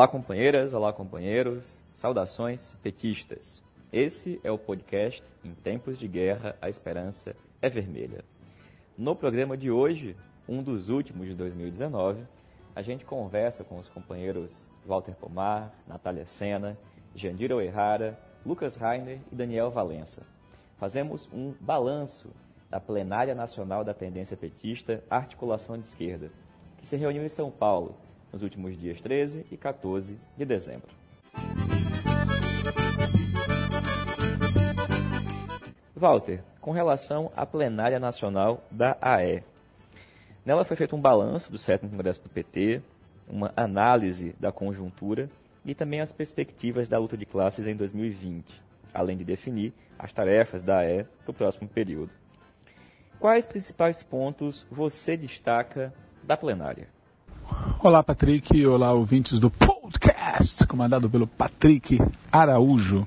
Olá, companheiras, olá, companheiros, saudações petistas. Esse é o podcast Em Tempos de Guerra, a Esperança é Vermelha. No programa de hoje, um dos últimos de 2019, a gente conversa com os companheiros Walter Pomar, Natália Sena, Jandira Oerrara, Lucas Rainer e Daniel Valença. Fazemos um balanço da Plenária Nacional da Tendência Petista Articulação de Esquerda, que se reuniu em São Paulo nos últimos dias 13 e 14 de dezembro. Walter, com relação à plenária nacional da AE. Nela foi feito um balanço do sétimo congresso do PT, uma análise da conjuntura e também as perspectivas da luta de classes em 2020, além de definir as tarefas da AE para o próximo período. Quais principais pontos você destaca da plenária? Olá, Patrick. Olá, ouvintes do podcast, comandado pelo Patrick Araújo.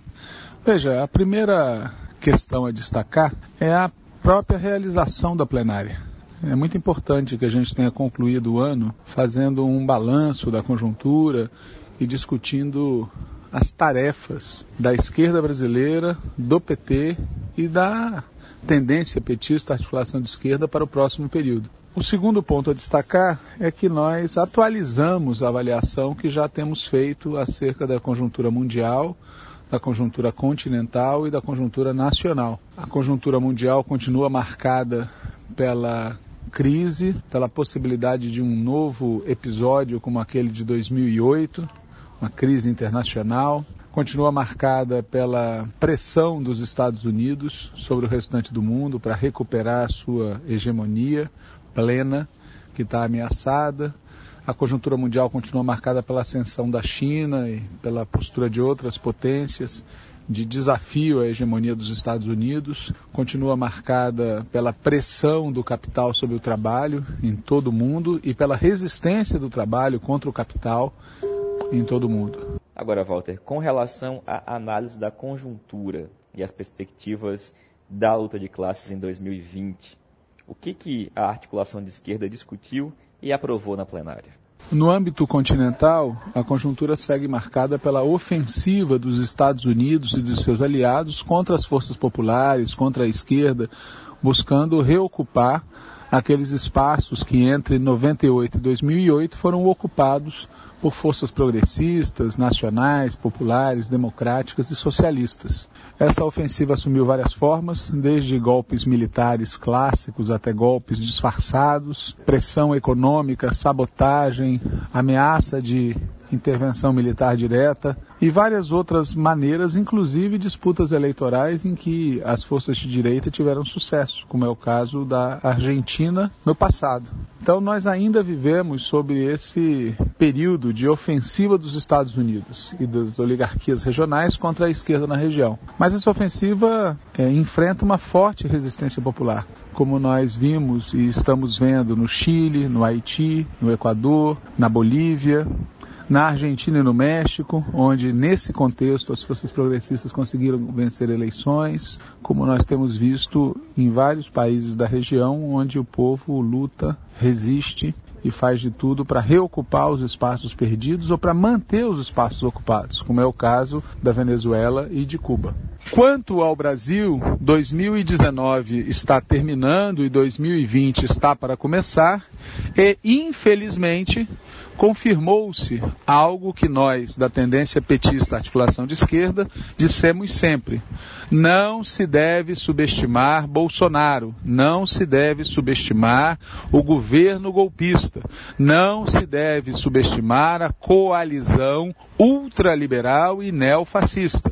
Veja, a primeira questão a destacar é a própria realização da plenária. É muito importante que a gente tenha concluído o ano fazendo um balanço da conjuntura e discutindo as tarefas da esquerda brasileira, do PT e da tendência petista articulação de esquerda para o próximo período. O segundo ponto a destacar é que nós atualizamos a avaliação que já temos feito acerca da conjuntura mundial, da conjuntura continental e da conjuntura nacional. A conjuntura mundial continua marcada pela crise, pela possibilidade de um novo episódio como aquele de 2008, uma crise internacional, continua marcada pela pressão dos Estados Unidos sobre o restante do mundo para recuperar a sua hegemonia plena, que está ameaçada. A conjuntura mundial continua marcada pela ascensão da China e pela postura de outras potências de desafio à hegemonia dos Estados Unidos, continua marcada pela pressão do capital sobre o trabalho em todo o mundo e pela resistência do trabalho contra o capital em todo o mundo. Agora, Walter, com relação à análise da conjuntura e as perspectivas da luta de classes em 2020, o que, que a articulação de esquerda discutiu e aprovou na plenária? No âmbito continental, a conjuntura segue marcada pela ofensiva dos Estados Unidos e dos seus aliados contra as forças populares, contra a esquerda, buscando reocupar aqueles espaços que entre 98 e 2008 foram ocupados por forças progressistas, nacionais, populares, democráticas e socialistas. Essa ofensiva assumiu várias formas, desde golpes militares clássicos até golpes disfarçados, pressão econômica, sabotagem, ameaça de intervenção militar direta e várias outras maneiras, inclusive disputas eleitorais em que as forças de direita tiveram sucesso, como é o caso da Argentina no passado. Então nós ainda vivemos sobre esse período de ofensiva dos Estados Unidos e das oligarquias regionais contra a esquerda na região. Mas essa ofensiva é, enfrenta uma forte resistência popular como nós vimos e estamos vendo no Chile, no Haiti, no Equador, na Bolívia, na Argentina e no México, onde nesse contexto as forças progressistas conseguiram vencer eleições, como nós temos visto em vários países da região, onde o povo luta, resiste e faz de tudo para reocupar os espaços perdidos ou para manter os espaços ocupados, como é o caso da Venezuela e de Cuba. Quanto ao Brasil, 2019 está terminando e 2020 está para começar, e infelizmente confirmou-se algo que nós, da tendência petista articulação de esquerda, dissemos sempre. Não se deve subestimar Bolsonaro, não se deve subestimar o governo golpista, não se deve subestimar a coalizão ultraliberal e neofascista.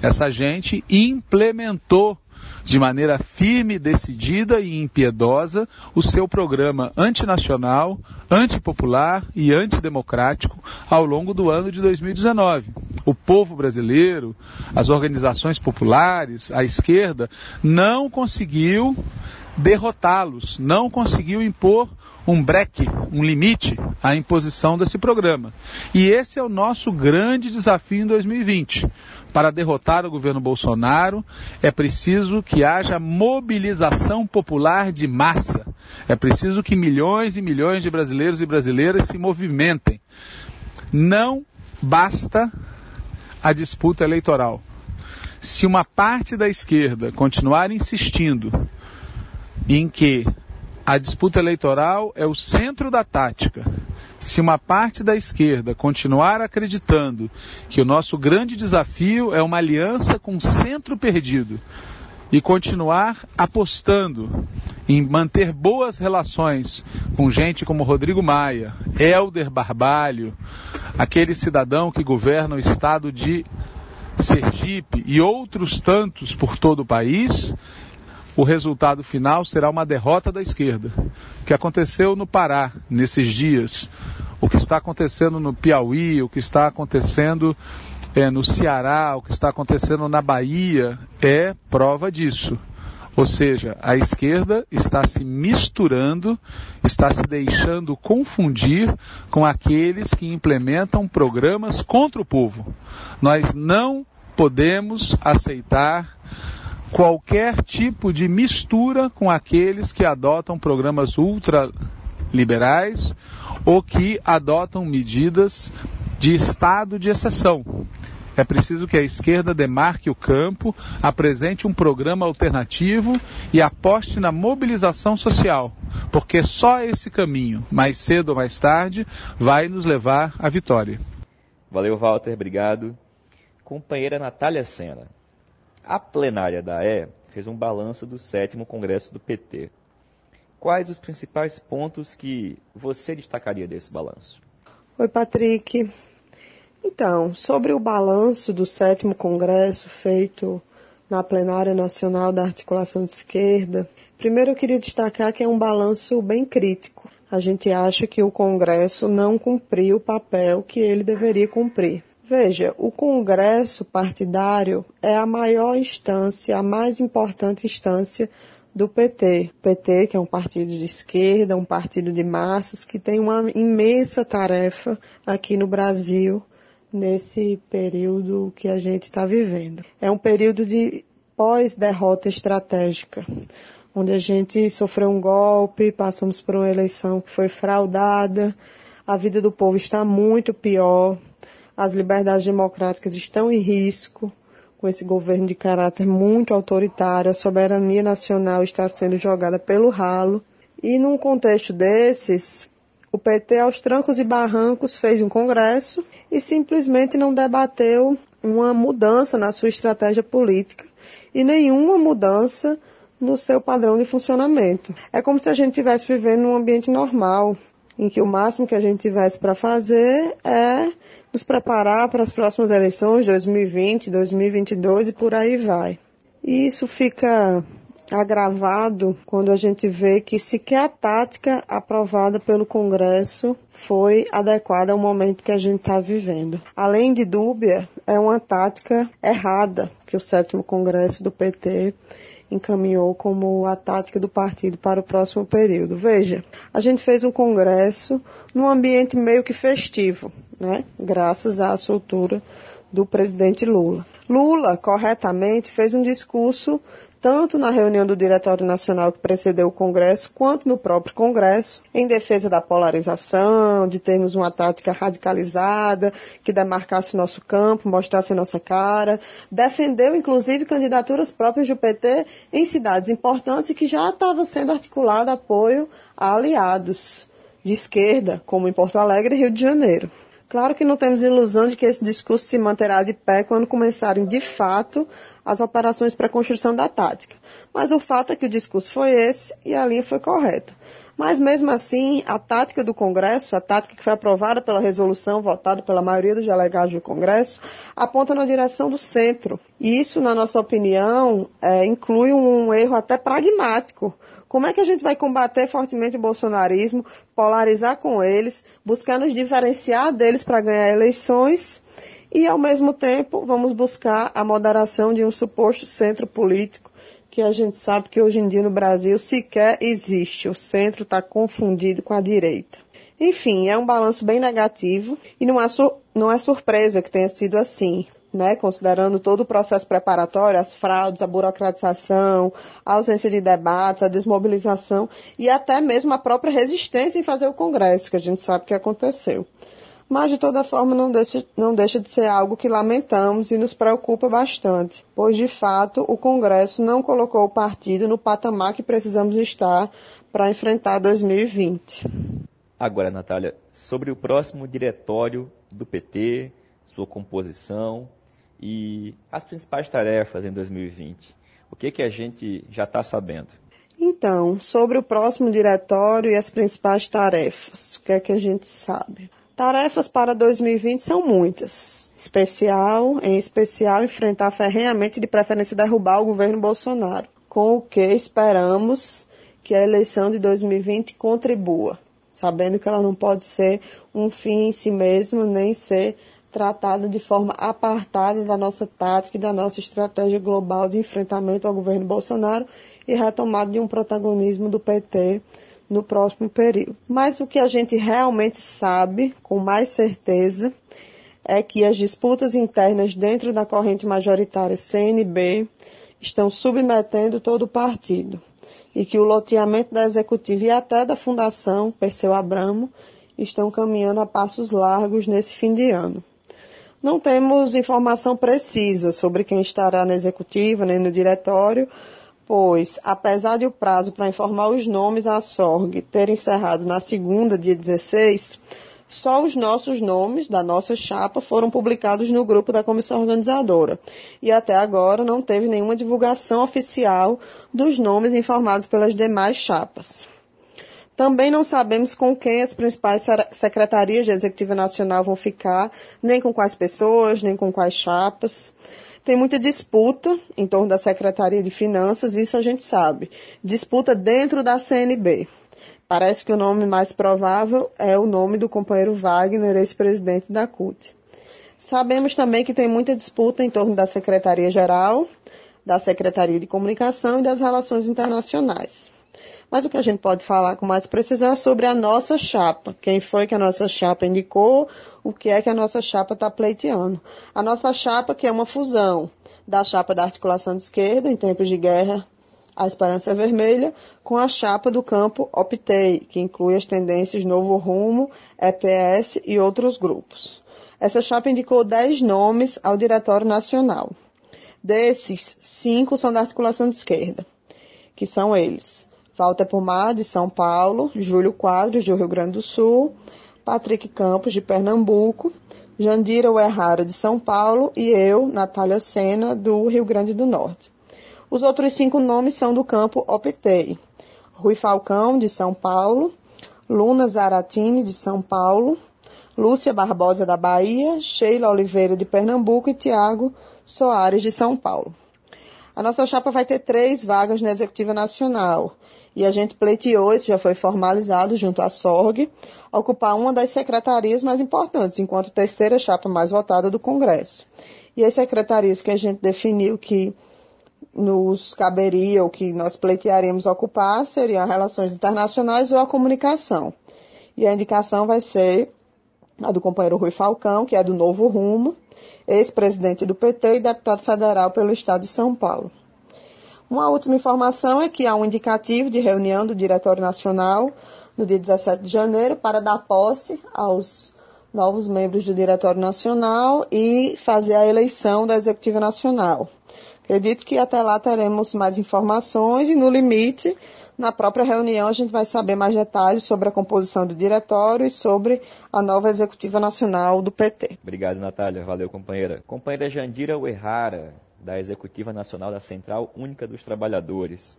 Essa gente implementou de maneira firme, decidida e impiedosa o seu programa antinacional, antipopular e antidemocrático ao longo do ano de 2019. O povo brasileiro, as organizações populares, a esquerda, não conseguiu derrotá-los, não conseguiu impor um breque, um limite à imposição desse programa. E esse é o nosso grande desafio em 2020 para derrotar o governo Bolsonaro, é preciso que haja mobilização popular de massa. É preciso que milhões e milhões de brasileiros e brasileiras se movimentem. Não basta a disputa eleitoral. Se uma parte da esquerda continuar insistindo em que a disputa eleitoral é o centro da tática, se uma parte da esquerda continuar acreditando que o nosso grande desafio é uma aliança com o centro perdido e continuar apostando em manter boas relações com gente como Rodrigo Maia, Helder Barbalho, aquele cidadão que governa o estado de Sergipe e outros tantos por todo o país, o resultado final será uma derrota da esquerda. O que aconteceu no Pará nesses dias, o que está acontecendo no Piauí, o que está acontecendo é, no Ceará, o que está acontecendo na Bahia, é prova disso. Ou seja, a esquerda está se misturando, está se deixando confundir com aqueles que implementam programas contra o povo. Nós não podemos aceitar qualquer tipo de mistura com aqueles que adotam programas ultraliberais ou que adotam medidas de estado de exceção. É preciso que a esquerda demarque o campo, apresente um programa alternativo e aposte na mobilização social, porque só esse caminho, mais cedo ou mais tarde, vai nos levar à vitória. Valeu, Walter, obrigado. Companheira Natália Sena. A plenária da E fez um balanço do sétimo congresso do PT. Quais os principais pontos que você destacaria desse balanço? Oi, Patrick. Então, sobre o balanço do sétimo congresso feito na plenária nacional da articulação de esquerda, primeiro eu queria destacar que é um balanço bem crítico. A gente acha que o Congresso não cumpriu o papel que ele deveria cumprir. Veja, o Congresso partidário é a maior instância, a mais importante instância do PT. O PT, que é um partido de esquerda, um partido de massas, que tem uma imensa tarefa aqui no Brasil nesse período que a gente está vivendo. É um período de pós-derrota estratégica, onde a gente sofreu um golpe, passamos por uma eleição que foi fraudada, a vida do povo está muito pior, as liberdades democráticas estão em risco com esse governo de caráter muito autoritário, a soberania nacional está sendo jogada pelo ralo. E num contexto desses, o PT, aos trancos e barrancos, fez um congresso e simplesmente não debateu uma mudança na sua estratégia política e nenhuma mudança no seu padrão de funcionamento. É como se a gente estivesse vivendo num ambiente normal, em que o máximo que a gente tivesse para fazer é nos preparar para as próximas eleições, 2020, 2022 e por aí vai. E isso fica agravado quando a gente vê que sequer a tática aprovada pelo Congresso foi adequada ao momento que a gente está vivendo. Além de dúbia, é uma tática errada que o sétimo Congresso do PT encaminhou como a tática do partido para o próximo período. Veja, a gente fez um congresso num ambiente meio que festivo, né? Graças à soltura do presidente Lula. Lula, corretamente, fez um discurso tanto na reunião do Diretório Nacional que precedeu o Congresso, quanto no próprio Congresso, em defesa da polarização, de termos uma tática radicalizada, que demarcasse o nosso campo, mostrasse a nossa cara. Defendeu, inclusive, candidaturas próprias do PT em cidades importantes e que já estava sendo articulado apoio a aliados de esquerda, como em Porto Alegre e Rio de Janeiro. Claro que não temos ilusão de que esse discurso se manterá de pé quando começarem de fato as operações para a construção da tática. Mas o fato é que o discurso foi esse e a linha foi correta. Mas mesmo assim, a tática do Congresso, a tática que foi aprovada pela resolução votada pela maioria dos delegados do Congresso, aponta na direção do centro. E isso, na nossa opinião, é, inclui um erro até pragmático como é que a gente vai combater fortemente o bolsonarismo, polarizar com eles, buscar nos diferenciar deles para ganhar eleições e, ao mesmo tempo, vamos buscar a moderação de um suposto centro político que a gente sabe que hoje em dia no Brasil sequer existe. O centro está confundido com a direita. Enfim, é um balanço bem negativo e não é, não é surpresa que tenha sido assim né, considerando todo o processo preparatório, as fraudes, a burocratização, a ausência de debates, a desmobilização e até mesmo a própria resistência em fazer o Congresso, que a gente sabe que aconteceu. Mas de toda forma não deixa, não deixa de ser algo que lamentamos e nos preocupa bastante, pois de fato o Congresso não colocou o partido no patamar que precisamos estar para enfrentar 2020. Agora, Natália, sobre o próximo diretório do PT, sua composição e as principais tarefas em 2020. O que, que a gente já está sabendo? Então, sobre o próximo diretório e as principais tarefas, o que é que a gente sabe? Tarefas para 2020 são muitas. Especial, em especial, enfrentar ferrenhamente de preferência derrubar o governo Bolsonaro, com o que esperamos que a eleição de 2020 contribua, sabendo que ela não pode ser um fim em si mesma, nem ser tratada de forma apartada da nossa tática e da nossa estratégia global de enfrentamento ao governo Bolsonaro e retomada de um protagonismo do PT no próximo período. Mas o que a gente realmente sabe, com mais certeza, é que as disputas internas dentro da corrente majoritária CNB estão submetendo todo o partido e que o loteamento da executiva e até da fundação Perseu Abramo estão caminhando a passos largos nesse fim de ano. Não temos informação precisa sobre quem estará na executiva nem no diretório, pois, apesar de o prazo para informar os nomes à SORG ter encerrado na segunda, dia 16, só os nossos nomes da nossa chapa foram publicados no grupo da comissão organizadora. E até agora não teve nenhuma divulgação oficial dos nomes informados pelas demais chapas. Também não sabemos com quem as principais secretarias de Executiva Nacional vão ficar, nem com quais pessoas, nem com quais chapas. Tem muita disputa em torno da Secretaria de Finanças, isso a gente sabe. Disputa dentro da CNB. Parece que o nome mais provável é o nome do companheiro Wagner, ex-presidente da CUT. Sabemos também que tem muita disputa em torno da Secretaria-Geral, da Secretaria de Comunicação e das Relações Internacionais. Mas o que a gente pode falar com mais precisão é sobre a nossa chapa. Quem foi que a nossa chapa indicou, o que é que a nossa chapa está pleiteando. A nossa chapa, que é uma fusão da chapa da articulação de esquerda, em tempos de guerra, a Esperança Vermelha, com a chapa do campo Optei, que inclui as tendências Novo Rumo, EPS e outros grupos. Essa chapa indicou 10 nomes ao Diretório Nacional. Desses, cinco são da articulação de esquerda, que são eles Walter Pomar, de São Paulo, Júlio Quadros, do Rio Grande do Sul, Patrick Campos, de Pernambuco, Jandira Uerrara, de São Paulo, e eu, Natália Sena, do Rio Grande do Norte. Os outros cinco nomes são do campo Optei. Rui Falcão, de São Paulo, Luna Zaratini, de São Paulo, Lúcia Barbosa, da Bahia, Sheila Oliveira, de Pernambuco e Tiago Soares, de São Paulo. A nossa chapa vai ter três vagas na Executiva Nacional e a gente pleiteou, isso já foi formalizado junto à SORG, ocupar uma das secretarias mais importantes, enquanto terceira chapa mais votada do Congresso. E as secretarias que a gente definiu que nos caberia, ou que nós pleitearíamos ocupar, seriam as relações internacionais ou a comunicação. E a indicação vai ser a do companheiro Rui Falcão, que é do Novo Rumo, ex-presidente do PT e deputado federal pelo Estado de São Paulo. Uma última informação é que há um indicativo de reunião do Diretório Nacional no dia 17 de janeiro para dar posse aos novos membros do Diretório Nacional e fazer a eleição da Executiva Nacional. Acredito que até lá teremos mais informações e, no limite, na própria reunião a gente vai saber mais detalhes sobre a composição do diretório e sobre a nova executiva nacional do PT. Obrigado, Natália. Valeu, companheira. Companheira Jandira Uerrara, da Executiva Nacional da Central Única dos Trabalhadores.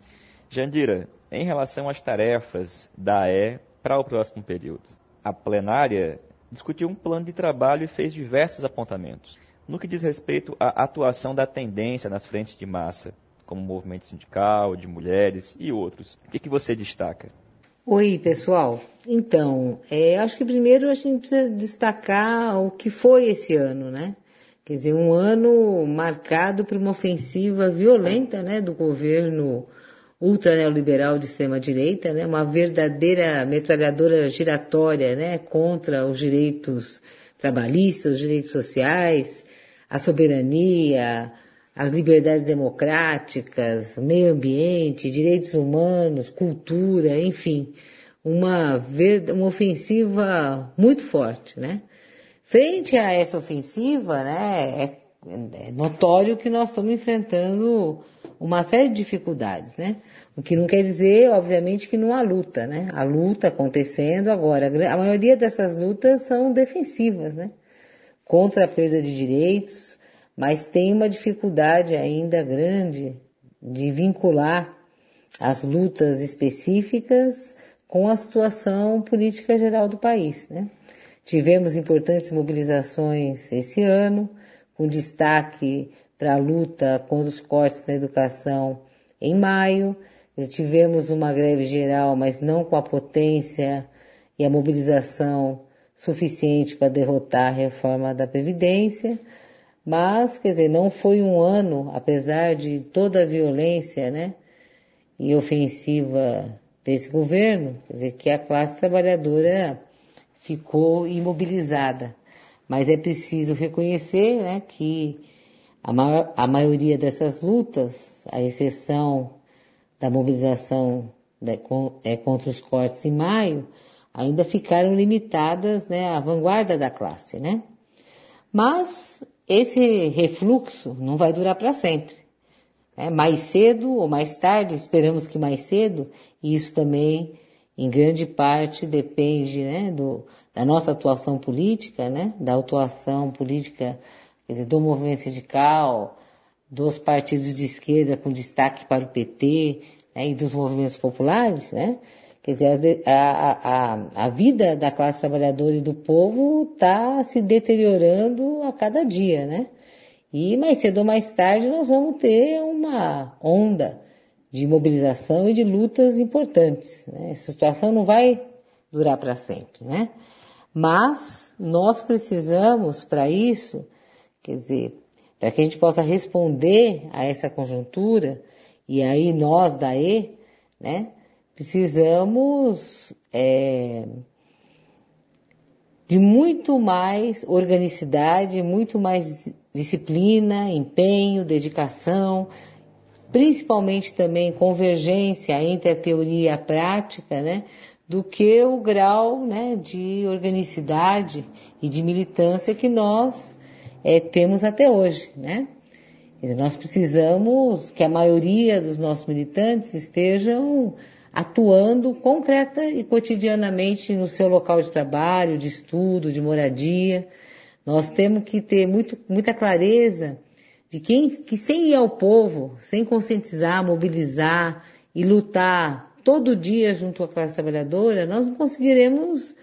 Jandira, em relação às tarefas da AE para o próximo período, a plenária discutiu um plano de trabalho e fez diversos apontamentos. No que diz respeito à atuação da tendência nas frentes de massa, como movimento sindical, de mulheres e outros, o que, que você destaca? Oi, pessoal. Então, é, acho que primeiro a gente precisa destacar o que foi esse ano, né? Quer dizer, um ano marcado por uma ofensiva violenta né, do governo ultra neoliberal de extrema-direita, né, uma verdadeira metralhadora giratória né, contra os direitos trabalhistas, os direitos sociais, a soberania, as liberdades democráticas, meio ambiente, direitos humanos, cultura, enfim, uma, uma ofensiva muito forte, né? Frente a essa ofensiva, né, é, é notório que nós estamos enfrentando uma série de dificuldades, né? O que não quer dizer, obviamente, que não há luta, né? A luta acontecendo agora. A maioria dessas lutas são defensivas, né? Contra a perda de direitos, mas tem uma dificuldade ainda grande de vincular as lutas específicas com a situação política geral do país, né? Tivemos importantes mobilizações esse ano, com destaque para a luta contra os cortes na educação em maio. Tivemos uma greve geral, mas não com a potência e a mobilização suficiente para derrotar a reforma da Previdência. Mas, quer dizer, não foi um ano, apesar de toda a violência, né, e ofensiva desse governo, quer dizer, que a classe trabalhadora ficou imobilizada. Mas é preciso reconhecer, né, que a, maior, a maioria dessas lutas, a exceção da mobilização né, com, é, contra os cortes em maio, ainda ficaram limitadas né, à vanguarda da classe, né? Mas esse refluxo não vai durar para sempre. Né? Mais cedo ou mais tarde, esperamos que mais cedo, isso também, em grande parte, depende né, do, da nossa atuação política, né, da atuação política quer dizer, do movimento sindical, dos partidos de esquerda com destaque para o PT né, e dos movimentos populares, né? Quer dizer, a, a, a vida da classe trabalhadora e do povo está se deteriorando a cada dia, né? E mais cedo ou mais tarde nós vamos ter uma onda de mobilização e de lutas importantes. Né? Essa situação não vai durar para sempre, né? Mas nós precisamos, para isso, quer dizer, para que a gente possa responder a essa conjuntura, e aí nós da E, né, precisamos é, de muito mais organicidade, muito mais disciplina, empenho, dedicação, principalmente também convergência entre a teoria e a prática, né, do que o grau né, de organicidade e de militância que nós é, temos até hoje. Né? Nós precisamos que a maioria dos nossos militantes estejam atuando concreta e cotidianamente no seu local de trabalho, de estudo, de moradia. Nós temos que ter muito, muita clareza de quem, que sem ir ao povo, sem conscientizar, mobilizar e lutar todo dia junto à classe trabalhadora, nós não conseguiremos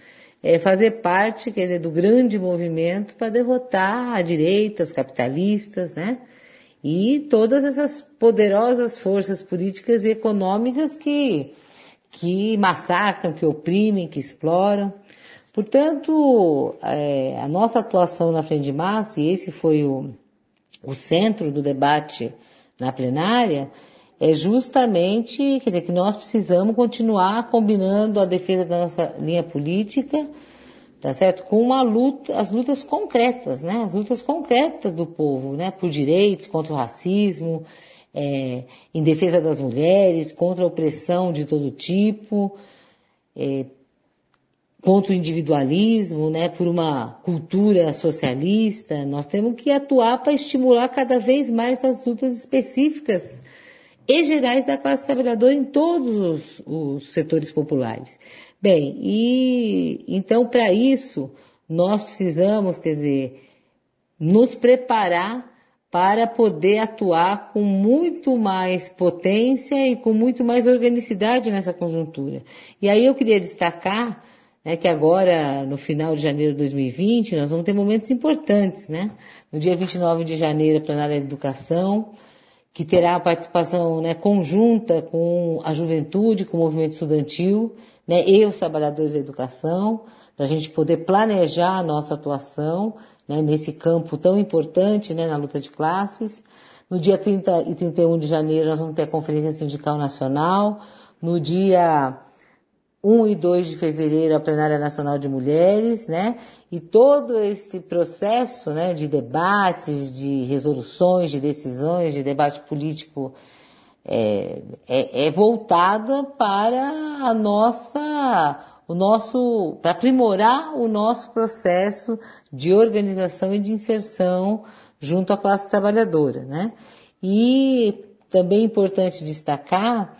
é, fazer parte, quer dizer, do grande movimento para derrotar a direita, os capitalistas, né? E todas essas poderosas forças políticas e econômicas que que massacram, que oprimem, que exploram. Portanto, é, a nossa atuação na Frente de Massa, e esse foi o, o centro do debate na plenária, é justamente, quer dizer, que nós precisamos continuar combinando a defesa da nossa linha política, tá certo? Com uma luta, as lutas concretas, né? As lutas concretas do povo, né? Por direitos, contra o racismo, é, em defesa das mulheres, contra a opressão de todo tipo, é, contra o individualismo, né, por uma cultura socialista. Nós temos que atuar para estimular cada vez mais as lutas específicas e gerais da classe trabalhadora em todos os, os setores populares. Bem, e então para isso nós precisamos, quer dizer, nos preparar para poder atuar com muito mais potência e com muito mais organicidade nessa conjuntura. E aí eu queria destacar né, que agora, no final de janeiro de 2020, nós vamos ter momentos importantes, né? No dia 29 de janeiro, a plenária de educação, que terá a participação né, conjunta com a juventude, com o movimento estudantil, né, e os trabalhadores da educação, para a gente poder planejar a nossa atuação né, nesse campo tão importante né, na luta de classes. No dia 30 e 31 de janeiro nós vamos ter a Conferência Sindical Nacional. No dia 1 e 2 de fevereiro a Plenária Nacional de Mulheres, né? E todo esse processo, né, de debates, de resoluções, de decisões, de debate político é, é, é voltada para a nossa o nosso, para aprimorar o nosso processo de organização e de inserção junto à classe trabalhadora, né? E também é importante destacar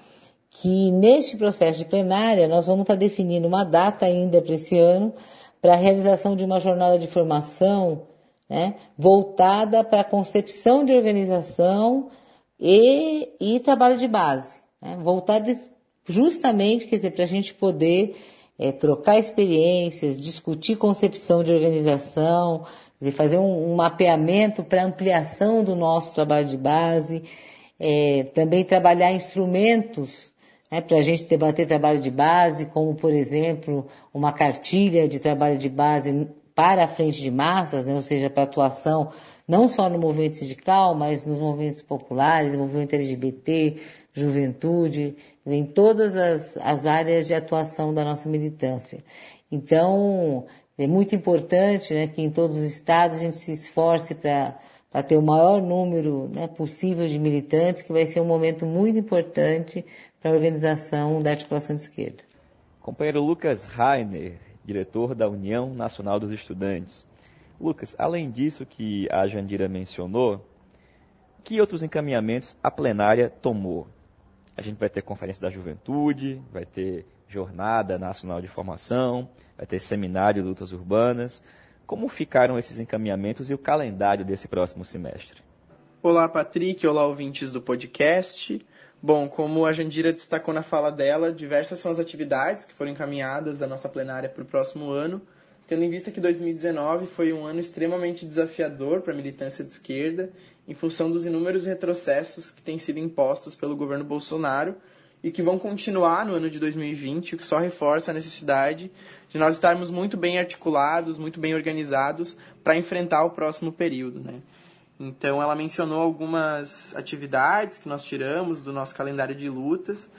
que neste processo de plenária nós vamos estar definindo uma data ainda para esse ano para a realização de uma jornada de formação né, voltada para a concepção de organização e, e trabalho de base, né, voltada justamente, quer dizer, para a gente poder é, trocar experiências, discutir concepção de organização, dizer, fazer um, um mapeamento para ampliação do nosso trabalho de base, é, também trabalhar instrumentos né, para a gente debater trabalho de base, como, por exemplo, uma cartilha de trabalho de base para a frente de massas, né, ou seja, para atuação não só no movimento sindical, mas nos movimentos populares, movimento LGBT, juventude, em todas as, as áreas de atuação da nossa militância. Então, é muito importante né, que em todos os estados a gente se esforce para para ter o maior número né, possível de militantes, que vai ser um momento muito importante para a organização da articulação de esquerda. Companheiro Lucas Rainer, diretor da União Nacional dos Estudantes. Lucas, além disso que a Jandira mencionou, que outros encaminhamentos a plenária tomou? A gente vai ter Conferência da Juventude, vai ter Jornada Nacional de Formação, vai ter Seminário de Lutas Urbanas. Como ficaram esses encaminhamentos e o calendário desse próximo semestre? Olá, Patrick. Olá, ouvintes do podcast. Bom, como a Jandira destacou na fala dela, diversas são as atividades que foram encaminhadas da nossa plenária para o próximo ano, tendo em vista que 2019 foi um ano extremamente desafiador para a militância de esquerda, em função dos inúmeros retrocessos que têm sido impostos pelo governo Bolsonaro e que vão continuar no ano de 2020, o que só reforça a necessidade de nós estarmos muito bem articulados, muito bem organizados para enfrentar o próximo período, né? Então, ela mencionou algumas atividades que nós tiramos do nosso calendário de lutas,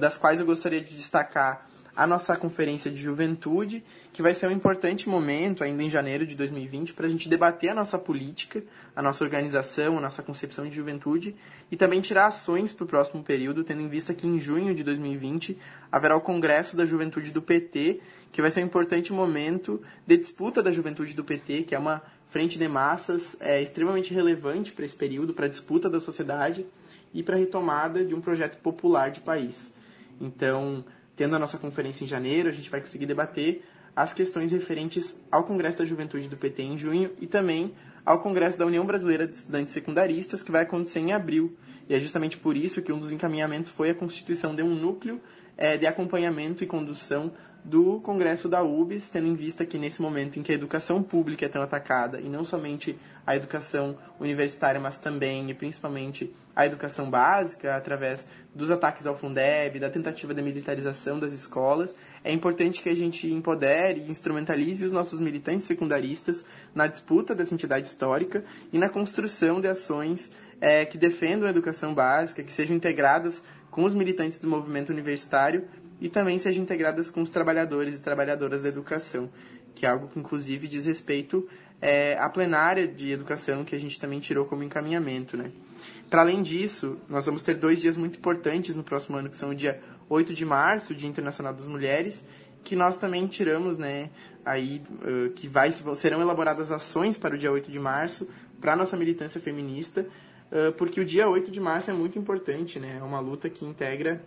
das quais eu gostaria de destacar a nossa conferência de juventude, que vai ser um importante momento, ainda em janeiro de 2020, para a gente debater a nossa política, a nossa organização, a nossa concepção de juventude e também tirar ações para o próximo período, tendo em vista que em junho de 2020 haverá o Congresso da Juventude do PT, que vai ser um importante momento de disputa da juventude do PT, que é uma frente de massas é, extremamente relevante para esse período, para a disputa da sociedade e para a retomada de um projeto popular de país. Então, tendo a nossa conferência em janeiro, a gente vai conseguir debater as questões referentes ao Congresso da Juventude do PT em junho e também ao Congresso da União Brasileira de Estudantes Secundaristas, que vai acontecer em abril. E é justamente por isso que um dos encaminhamentos foi a constituição de um núcleo é, de acompanhamento e condução do Congresso da UBS, tendo em vista que nesse momento em que a educação pública é tão atacada, e não somente a educação universitária, mas também e principalmente a educação básica, através dos ataques ao Fundeb, da tentativa de militarização das escolas, é importante que a gente empodere e instrumentalize os nossos militantes secundaristas na disputa dessa entidade histórica e na construção de ações é, que defendam a educação básica, que sejam integradas com os militantes do movimento universitário e também sejam integradas com os trabalhadores e trabalhadoras da educação, que é algo que inclusive diz respeito é, à plenária de educação que a gente também tirou como encaminhamento. Né? Para além disso, nós vamos ter dois dias muito importantes no próximo ano, que são o dia 8 de março, o Dia Internacional das Mulheres, que nós também tiramos, né, aí, que vai, serão elaboradas ações para o dia 8 de março, para a nossa militância feminista, porque o dia 8 de março é muito importante, né, é uma luta que integra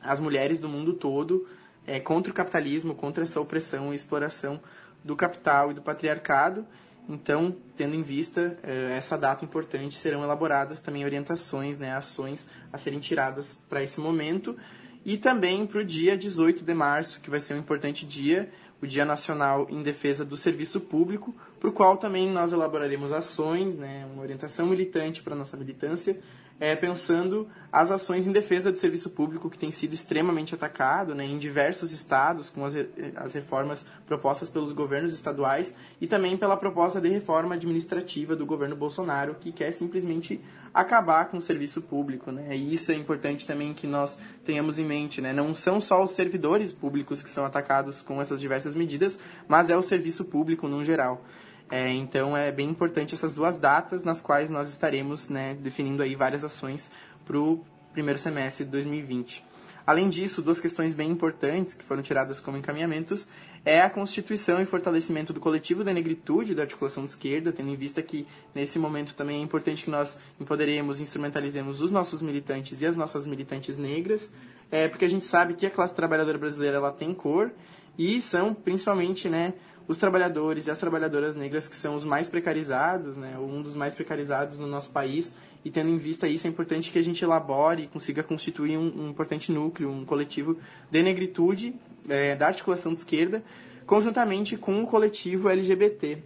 as mulheres do mundo todo é, contra o capitalismo, contra essa opressão e exploração do capital e do patriarcado. Então, tendo em vista é, essa data importante, serão elaboradas também orientações, né, ações a serem tiradas para esse momento. E também para o dia 18 de março, que vai ser um importante dia, o Dia Nacional em Defesa do Serviço Público, para o qual também nós elaboraremos ações, né, uma orientação militante para a nossa militância, é, pensando as ações em defesa do serviço público que tem sido extremamente atacado né, em diversos estados, com as, as reformas propostas pelos governos estaduais e também pela proposta de reforma administrativa do governo Bolsonaro, que quer simplesmente acabar com o serviço público. Né? E isso é importante também que nós tenhamos em mente. Né? Não são só os servidores públicos que são atacados com essas diversas medidas, mas é o serviço público no geral. É, então é bem importante essas duas datas nas quais nós estaremos né, definindo aí várias ações para o primeiro semestre de 2020. Além disso, duas questões bem importantes que foram tiradas como encaminhamentos é a constituição e fortalecimento do coletivo da negritude da articulação de esquerda, tendo em vista que nesse momento também é importante que nós empoderemos, instrumentalizemos os nossos militantes e as nossas militantes negras, é, porque a gente sabe que a classe trabalhadora brasileira ela tem cor e são principalmente né, os trabalhadores e as trabalhadoras negras que são os mais precarizados, né, um dos mais precarizados no nosso país, e tendo em vista isso, é importante que a gente elabore e consiga constituir um, um importante núcleo, um coletivo de negritude é, da articulação de esquerda, conjuntamente com o coletivo LGBT,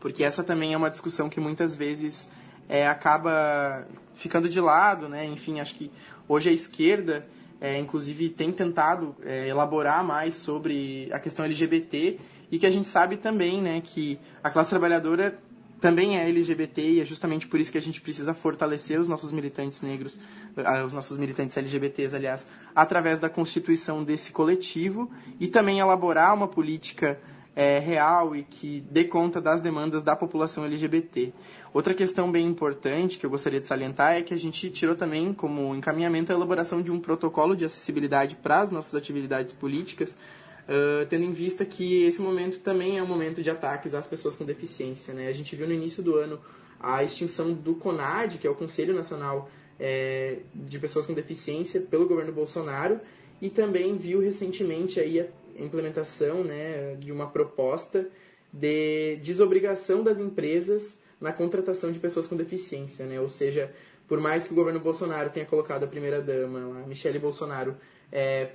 porque essa também é uma discussão que muitas vezes é, acaba ficando de lado, né? Enfim, acho que hoje a esquerda, é, inclusive, tem tentado é, elaborar mais sobre a questão LGBT e que a gente sabe também, né, que a classe trabalhadora também é LGBT e é justamente por isso que a gente precisa fortalecer os nossos militantes negros, ah, os nossos militantes LGBTs, aliás, através da constituição desse coletivo e também elaborar uma política é, real e que dê conta das demandas da população LGBT. Outra questão bem importante que eu gostaria de salientar é que a gente tirou também como encaminhamento a elaboração de um protocolo de acessibilidade para as nossas atividades políticas, Uh, tendo em vista que esse momento também é um momento de ataques às pessoas com deficiência. Né? A gente viu no início do ano a extinção do CONAD, que é o Conselho Nacional é, de Pessoas com Deficiência, pelo governo Bolsonaro, e também viu recentemente aí a implementação né, de uma proposta de desobrigação das empresas na contratação de pessoas com deficiência. Né? Ou seja, por mais que o governo Bolsonaro tenha colocado a primeira-dama, a Michele Bolsonaro, é,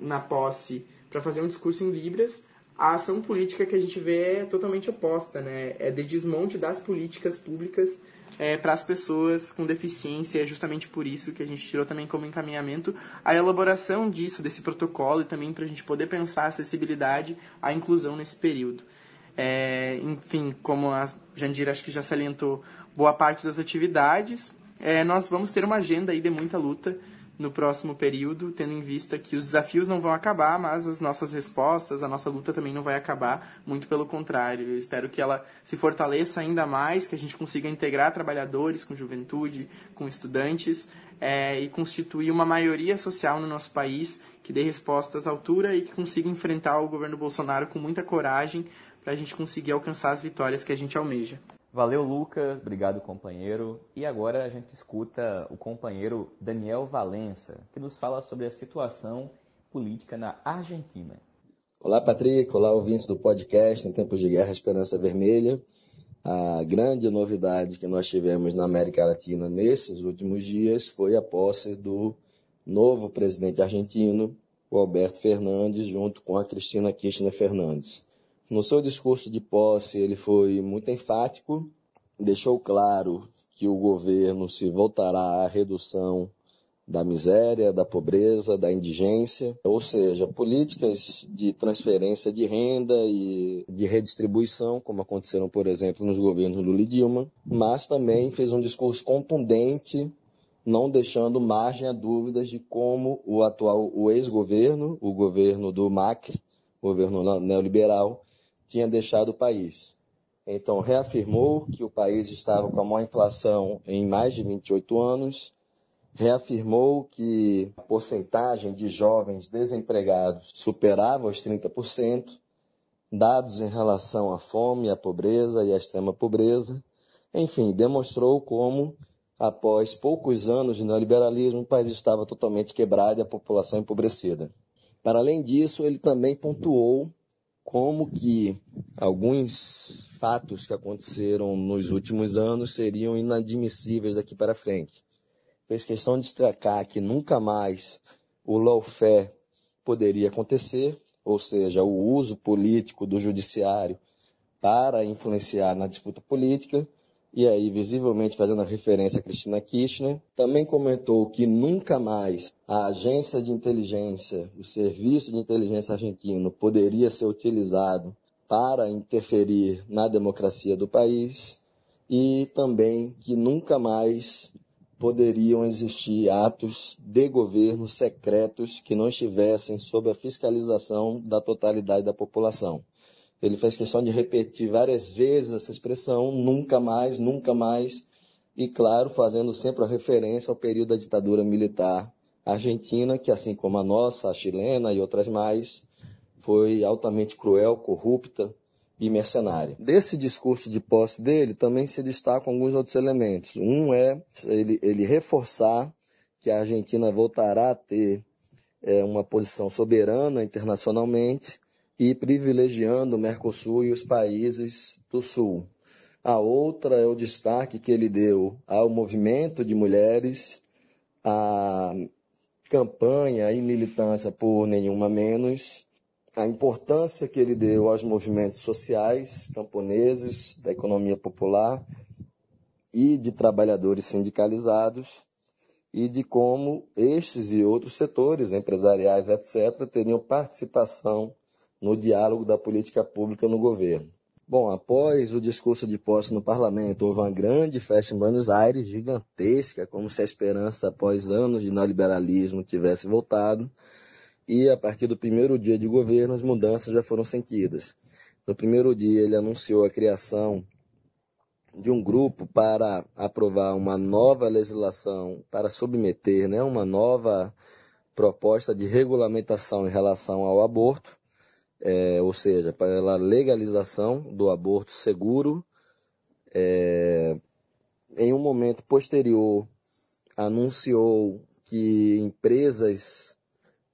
na posse para fazer um discurso em Libras, a ação política que a gente vê é totalmente oposta, né? É de desmonte das políticas públicas é, para as pessoas com deficiência. É justamente por isso que a gente tirou também como encaminhamento a elaboração disso, desse protocolo, e também para a gente poder pensar a acessibilidade, a inclusão nesse período. É, enfim, como a Jandira acho que já salientou boa parte das atividades, é, nós vamos ter uma agenda aí de muita luta no próximo período, tendo em vista que os desafios não vão acabar, mas as nossas respostas, a nossa luta também não vai acabar, muito pelo contrário. Eu espero que ela se fortaleça ainda mais, que a gente consiga integrar trabalhadores com juventude, com estudantes é, e constituir uma maioria social no nosso país que dê respostas à altura e que consiga enfrentar o governo Bolsonaro com muita coragem para a gente conseguir alcançar as vitórias que a gente almeja. Valeu, Lucas. Obrigado, companheiro. E agora a gente escuta o companheiro Daniel Valença, que nos fala sobre a situação política na Argentina. Olá, Patrick. Olá, ouvintes do podcast Em Tempos de Guerra Esperança Vermelha. A grande novidade que nós tivemos na América Latina nesses últimos dias foi a posse do novo presidente argentino, o Alberto Fernandes, junto com a Cristina Kirchner Fernandes. No seu discurso de posse, ele foi muito enfático, deixou claro que o governo se voltará à redução da miséria, da pobreza, da indigência, ou seja, políticas de transferência de renda e de redistribuição, como aconteceram, por exemplo, nos governos do Lidilma, mas também fez um discurso contundente, não deixando margem a dúvidas de como o atual, o ex-governo, o governo do Macri, governo neoliberal, tinha deixado o país. Então, reafirmou que o país estava com a maior inflação em mais de 28 anos, reafirmou que a porcentagem de jovens desempregados superava os 30%, dados em relação à fome, à pobreza e à extrema pobreza. Enfim, demonstrou como, após poucos anos de neoliberalismo, o país estava totalmente quebrado e a população empobrecida. Para além disso, ele também pontuou como que alguns fatos que aconteceram nos últimos anos seriam inadmissíveis daqui para frente. Fez questão de destacar que nunca mais o lawfare poderia acontecer, ou seja, o uso político do judiciário para influenciar na disputa política, e aí visivelmente fazendo referência a Cristina Kirchner, também comentou que nunca mais a agência de inteligência, o serviço de inteligência argentino poderia ser utilizado para interferir na democracia do país e também que nunca mais poderiam existir atos de governo secretos que não estivessem sob a fiscalização da totalidade da população. Ele fez questão de repetir várias vezes essa expressão, nunca mais, nunca mais, e claro, fazendo sempre a referência ao período da ditadura militar Argentina, que assim como a nossa, a chilena e outras mais, foi altamente cruel, corrupta e mercenária. Desse discurso de posse dele também se destacam alguns outros elementos. Um é ele, ele reforçar que a Argentina voltará a ter é, uma posição soberana internacionalmente e privilegiando o Mercosul e os países do Sul. A outra é o destaque que ele deu ao movimento de mulheres, à campanha e militância por nenhuma menos, a importância que ele deu aos movimentos sociais camponeses, da economia popular e de trabalhadores sindicalizados, e de como estes e outros setores, empresariais, etc., teriam participação no diálogo da política pública no governo. Bom, após o discurso de posse no parlamento, houve uma grande festa em Buenos Aires, gigantesca, como se a esperança após anos de neoliberalismo tivesse voltado. E a partir do primeiro dia de governo, as mudanças já foram sentidas. No primeiro dia, ele anunciou a criação de um grupo para aprovar uma nova legislação, para submeter né, uma nova proposta de regulamentação em relação ao aborto, é, ou seja, para a legalização do aborto seguro. É, em um momento posterior, anunciou que empresas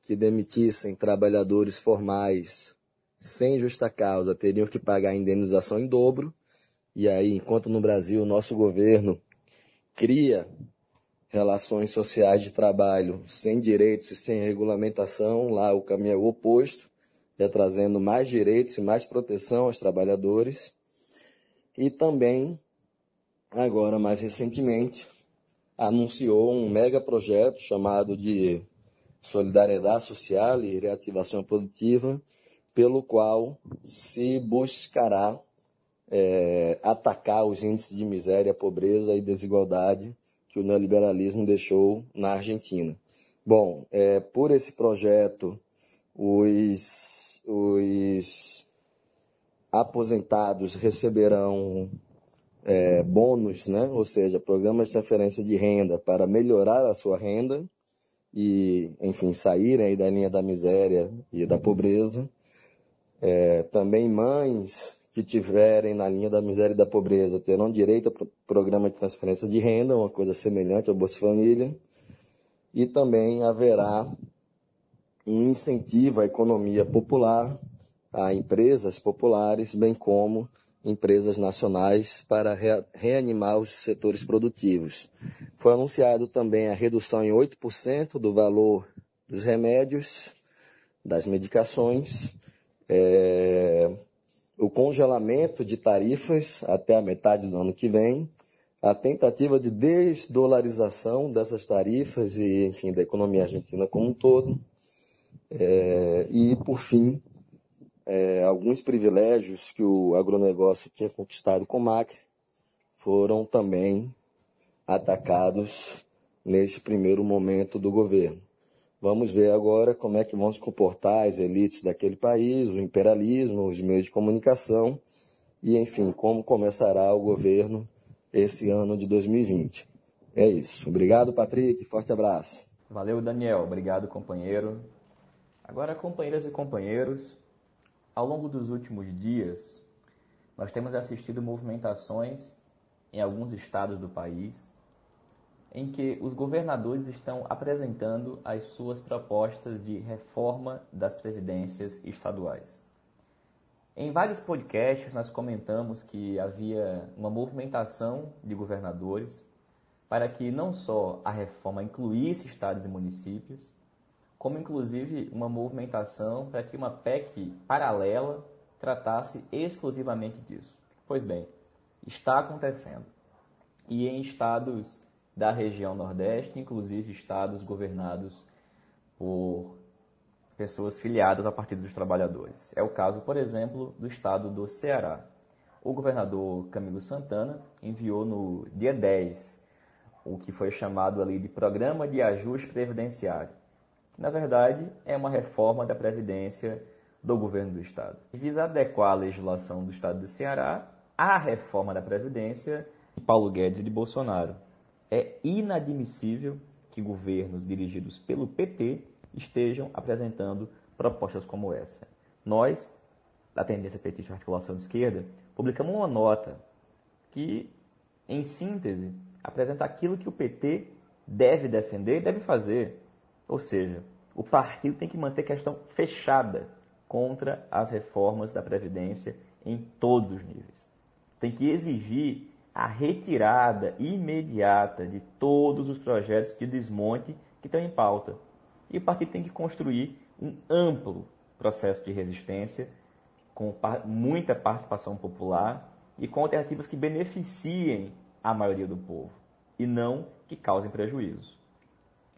que demitissem trabalhadores formais sem justa causa teriam que pagar a indenização em dobro. E aí, enquanto no Brasil o nosso governo cria relações sociais de trabalho sem direitos e sem regulamentação, lá o caminho é o oposto, é trazendo mais direitos e mais proteção aos trabalhadores. E também, agora mais recentemente, anunciou um mega projeto chamado de Solidariedade Social e Reativação Produtiva, pelo qual se buscará é, atacar os índices de miséria, pobreza e desigualdade que o neoliberalismo deixou na Argentina. Bom, é, por esse projeto, os, os aposentados receberão é, bônus, né? ou seja, programas de transferência de renda para melhorar a sua renda e, enfim, saírem aí da linha da miséria e da pobreza. É, também mães que tiverem na linha da miséria e da pobreza terão direito ao programa de transferência de renda, uma coisa semelhante ao Bolsa Família, e também haverá um incentivo à economia popular, a empresas populares, bem como empresas nacionais para reanimar os setores produtivos. Foi anunciado também a redução em 8% do valor dos remédios, das medicações, é, o congelamento de tarifas até a metade do ano que vem, a tentativa de desdolarização dessas tarifas e, enfim, da economia argentina como um todo, é, e, por fim, é, alguns privilégios que o agronegócio tinha conquistado com o Macri foram também atacados neste primeiro momento do governo. Vamos ver agora como é que vão se comportar as elites daquele país, o imperialismo, os meios de comunicação e, enfim, como começará o governo esse ano de 2020. É isso. Obrigado, Patrick. Forte abraço. Valeu, Daniel. Obrigado, companheiro. Agora, companheiras e companheiros, ao longo dos últimos dias, nós temos assistido movimentações em alguns estados do país em que os governadores estão apresentando as suas propostas de reforma das previdências estaduais. Em vários podcasts nós comentamos que havia uma movimentação de governadores para que não só a reforma incluísse estados e municípios, como inclusive uma movimentação para que uma PEC paralela tratasse exclusivamente disso. Pois bem, está acontecendo. E em estados da região Nordeste, inclusive estados governados por pessoas filiadas ao Partido dos Trabalhadores. É o caso, por exemplo, do estado do Ceará. O governador Camilo Santana enviou no dia 10 o que foi chamado ali de Programa de Ajuste Previdenciário, na verdade é uma reforma da Previdência do governo do estado. Visa adequar a legislação do estado do Ceará à reforma da Previdência de Paulo Guedes e de Bolsonaro. É inadmissível que governos dirigidos pelo PT estejam apresentando propostas como essa. Nós, da Tendência Petista Articulação de Esquerda, publicamos uma nota que, em síntese, apresenta aquilo que o PT deve defender e deve fazer. Ou seja, o partido tem que manter questão fechada contra as reformas da Previdência em todos os níveis. Tem que exigir a retirada imediata de todos os projetos de desmonte que estão em pauta. E o partido tem que construir um amplo processo de resistência com muita participação popular e com alternativas que beneficiem a maioria do povo e não que causem prejuízos.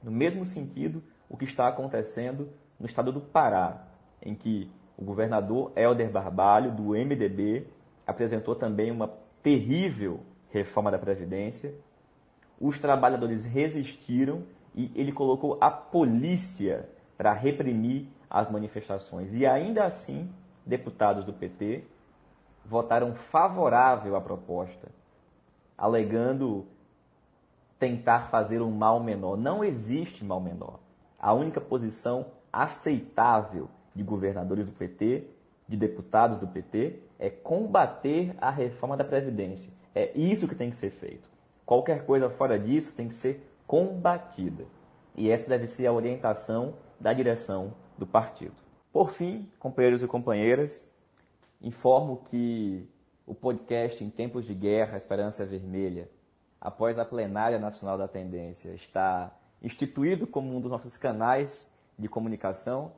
No mesmo sentido, o que está acontecendo no estado do Pará, em que o governador Helder Barbalho, do MDB, apresentou também uma terrível reforma da Previdência. Os trabalhadores resistiram e ele colocou a polícia para reprimir as manifestações. E ainda assim, deputados do PT votaram favorável à proposta, alegando tentar fazer um mal menor. Não existe mal menor. A única posição aceitável de governadores do PT, de deputados do PT, é combater a reforma da Previdência. É isso que tem que ser feito. Qualquer coisa fora disso tem que ser combatida. E essa deve ser a orientação da direção do partido. Por fim, companheiros e companheiras, informo que o podcast Em Tempos de Guerra, Esperança Vermelha, após a plenária nacional da tendência, está instituído como um dos nossos canais de comunicação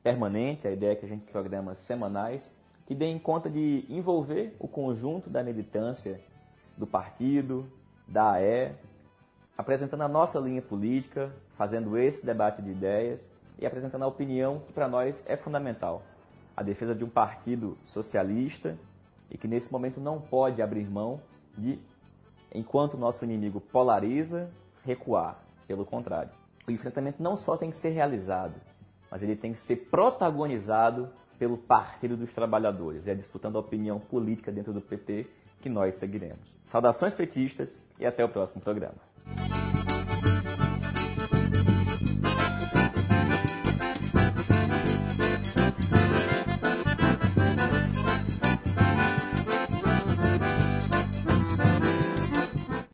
permanente, a ideia é que a gente programas semanais que deem conta de envolver o conjunto da militância do partido, da AE, apresentando a nossa linha política, fazendo esse debate de ideias e apresentando a opinião que para nós é fundamental, a defesa de um partido socialista e que nesse momento não pode abrir mão de, enquanto o nosso inimigo polariza, recuar. Pelo contrário, o enfrentamento não só tem que ser realizado, mas ele tem que ser protagonizado pelo Partido dos Trabalhadores. É disputando a opinião política dentro do PT que nós seguiremos. Saudações petistas e até o próximo programa.